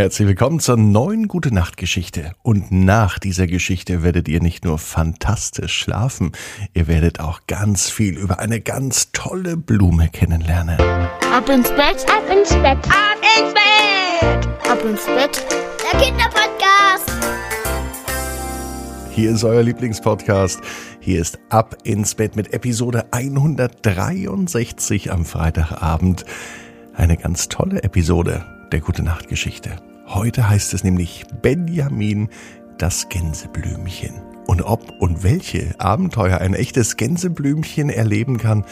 Herzlich willkommen zur neuen Gute Nacht Geschichte. Und nach dieser Geschichte werdet ihr nicht nur fantastisch schlafen, ihr werdet auch ganz viel über eine ganz tolle Blume kennenlernen. Ab ins Bett, ab ins Bett, ab ins Bett, ab ins Bett. Der Kinderpodcast. Hier ist euer Lieblingspodcast. Hier ist Ab ins Bett mit Episode 163 am Freitagabend. Eine ganz tolle Episode der Gute Nacht Geschichte. Heute heißt es nämlich Benjamin das Gänseblümchen. Und ob und welche Abenteuer ein echtes Gänseblümchen erleben kann,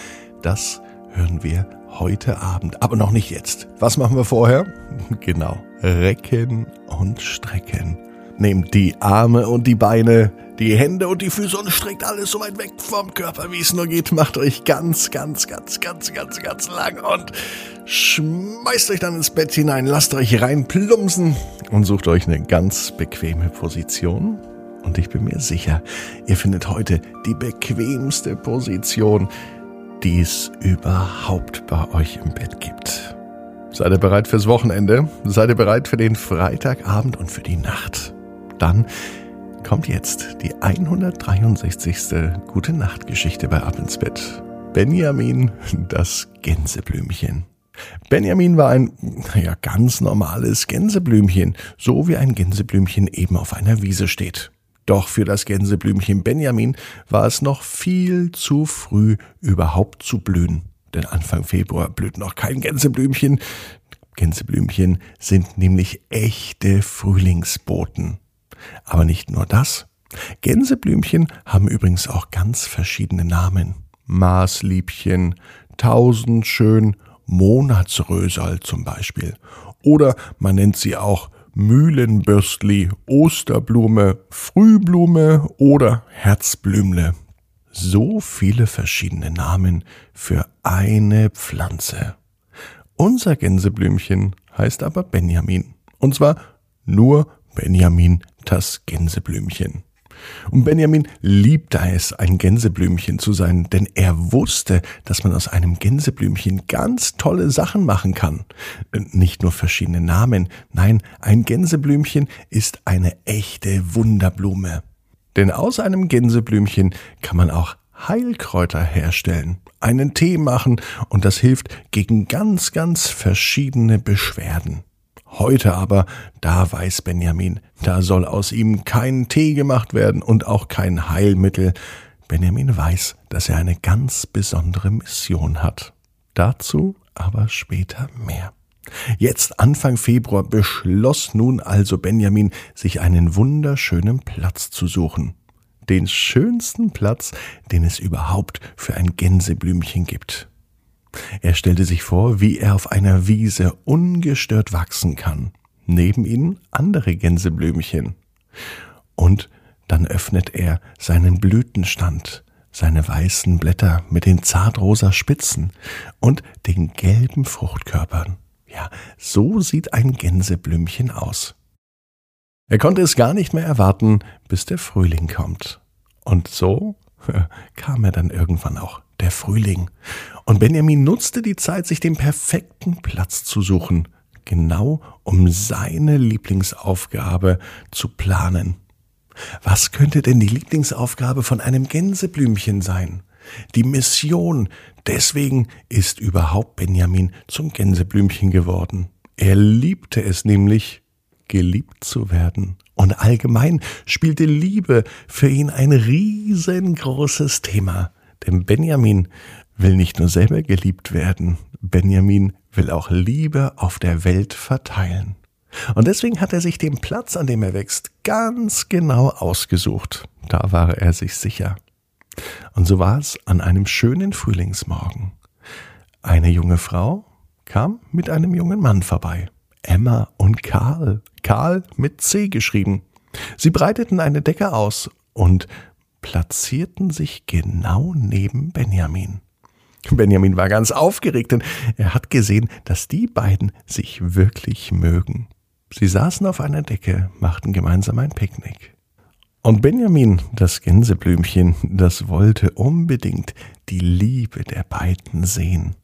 das hören wir heute Abend. Aber noch nicht jetzt. Was machen wir vorher? Genau. Recken und strecken. Nehmt die Arme und die Beine, die Hände und die Füße und streckt alles so weit weg vom Körper, wie es nur geht. Macht euch ganz, ganz, ganz, ganz, ganz, ganz lang und schmeißt euch dann ins Bett hinein, lasst euch reinplumpsen und sucht euch eine ganz bequeme Position. Und ich bin mir sicher, ihr findet heute die bequemste Position, die es überhaupt bei euch im Bett gibt. Seid ihr bereit fürs Wochenende? Seid ihr bereit für den Freitagabend und für die Nacht? Dann kommt jetzt die 163. Gute Nacht Geschichte bei Ab ins Bett. Benjamin, das Gänseblümchen. Benjamin war ein ja, ganz normales Gänseblümchen, so wie ein Gänseblümchen eben auf einer Wiese steht. Doch für das Gänseblümchen Benjamin war es noch viel zu früh, überhaupt zu blühen. Denn Anfang Februar blüht noch kein Gänseblümchen. Gänseblümchen sind nämlich echte Frühlingsboten. Aber nicht nur das. Gänseblümchen haben übrigens auch ganz verschiedene Namen. Maßliebchen, Tausendschön, Monatsrösal zum Beispiel. Oder man nennt sie auch Mühlenbürstli, Osterblume, Frühblume oder Herzblümle. So viele verschiedene Namen für eine Pflanze. Unser Gänseblümchen heißt aber Benjamin. Und zwar nur Benjamin das Gänseblümchen. Und Benjamin liebte es, ein Gänseblümchen zu sein, denn er wusste, dass man aus einem Gänseblümchen ganz tolle Sachen machen kann. Nicht nur verschiedene Namen, nein, ein Gänseblümchen ist eine echte Wunderblume. Denn aus einem Gänseblümchen kann man auch Heilkräuter herstellen, einen Tee machen und das hilft gegen ganz, ganz verschiedene Beschwerden. Heute aber, da weiß Benjamin, da soll aus ihm kein Tee gemacht werden und auch kein Heilmittel. Benjamin weiß, dass er eine ganz besondere Mission hat. Dazu aber später mehr. Jetzt Anfang Februar beschloss nun also Benjamin, sich einen wunderschönen Platz zu suchen. Den schönsten Platz, den es überhaupt für ein Gänseblümchen gibt. Er stellte sich vor, wie er auf einer Wiese ungestört wachsen kann. Neben ihnen andere Gänseblümchen. Und dann öffnet er seinen Blütenstand, seine weißen Blätter mit den zartrosa Spitzen und den gelben Fruchtkörpern. Ja, so sieht ein Gänseblümchen aus. Er konnte es gar nicht mehr erwarten, bis der Frühling kommt. Und so kam er dann irgendwann auch der Frühling. Und Benjamin nutzte die Zeit, sich den perfekten Platz zu suchen, genau um seine Lieblingsaufgabe zu planen. Was könnte denn die Lieblingsaufgabe von einem Gänseblümchen sein? Die Mission. Deswegen ist überhaupt Benjamin zum Gänseblümchen geworden. Er liebte es nämlich, geliebt zu werden. Und allgemein spielte Liebe für ihn ein riesengroßes Thema. Denn Benjamin will nicht nur selber geliebt werden, Benjamin will auch Liebe auf der Welt verteilen. Und deswegen hat er sich den Platz, an dem er wächst, ganz genau ausgesucht. Da war er sich sicher. Und so war es an einem schönen Frühlingsmorgen. Eine junge Frau kam mit einem jungen Mann vorbei. Emma und Karl. Karl mit C geschrieben. Sie breiteten eine Decke aus und platzierten sich genau neben Benjamin. Benjamin war ganz aufgeregt, denn er hat gesehen, dass die beiden sich wirklich mögen. Sie saßen auf einer Decke, machten gemeinsam ein Picknick. Und Benjamin, das Gänseblümchen, das wollte unbedingt die Liebe der beiden sehen.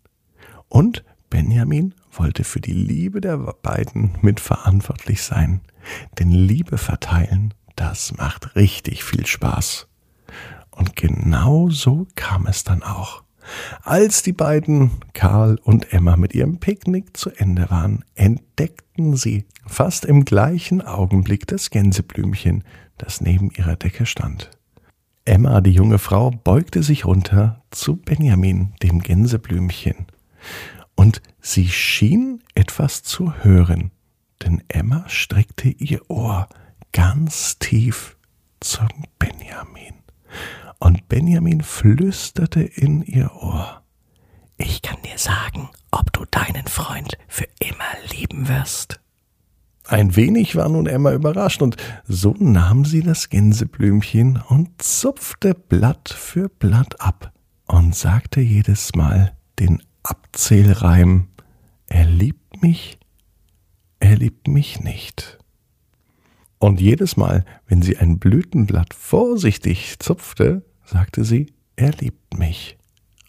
Und Benjamin wollte für die Liebe der beiden mitverantwortlich sein. Denn Liebe verteilen, das macht richtig viel Spaß. Und genau so kam es dann auch. Als die beiden, Karl und Emma, mit ihrem Picknick zu Ende waren, entdeckten sie fast im gleichen Augenblick das Gänseblümchen, das neben ihrer Decke stand. Emma, die junge Frau, beugte sich runter zu Benjamin, dem Gänseblümchen, und sie schien etwas zu hören, denn Emma streckte ihr Ohr ganz tief zum Benjamin und Benjamin flüsterte in ihr Ohr. Ich kann dir sagen, ob du deinen Freund für immer lieben wirst. Ein wenig war nun Emma überrascht, und so nahm sie das Gänseblümchen und zupfte Blatt für Blatt ab und sagte jedes Mal den Abzählreim Er liebt mich, er liebt mich nicht. Und jedes Mal, wenn sie ein Blütenblatt vorsichtig zupfte, sagte sie, er liebt mich.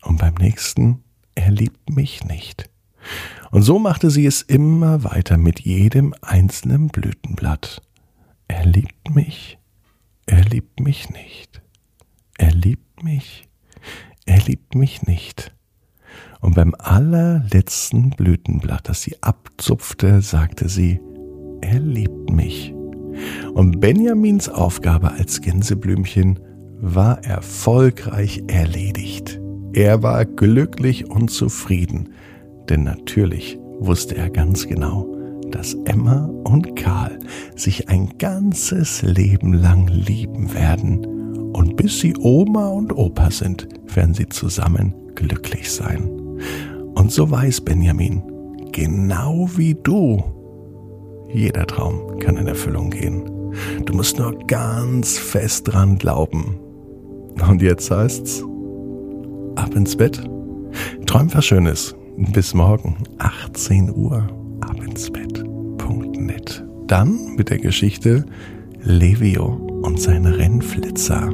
Und beim nächsten, er liebt mich nicht. Und so machte sie es immer weiter mit jedem einzelnen Blütenblatt. Er liebt mich, er liebt mich nicht. Er liebt mich, er liebt mich nicht. Und beim allerletzten Blütenblatt, das sie abzupfte, sagte sie, er liebt mich. Und Benjamins Aufgabe als Gänseblümchen war erfolgreich erledigt. Er war glücklich und zufrieden, denn natürlich wusste er ganz genau, dass Emma und Karl sich ein ganzes Leben lang lieben werden und bis sie Oma und Opa sind, werden sie zusammen glücklich sein. Und so weiß Benjamin, genau wie du, jeder Traum kann in Erfüllung gehen. Du musst nur ganz fest dran glauben. Und jetzt heißt's, ab ins Bett. Träum was Schönes. Bis morgen, 18 Uhr, ab ins Bett.net. Dann mit der Geschichte Levio und sein Rennflitzer.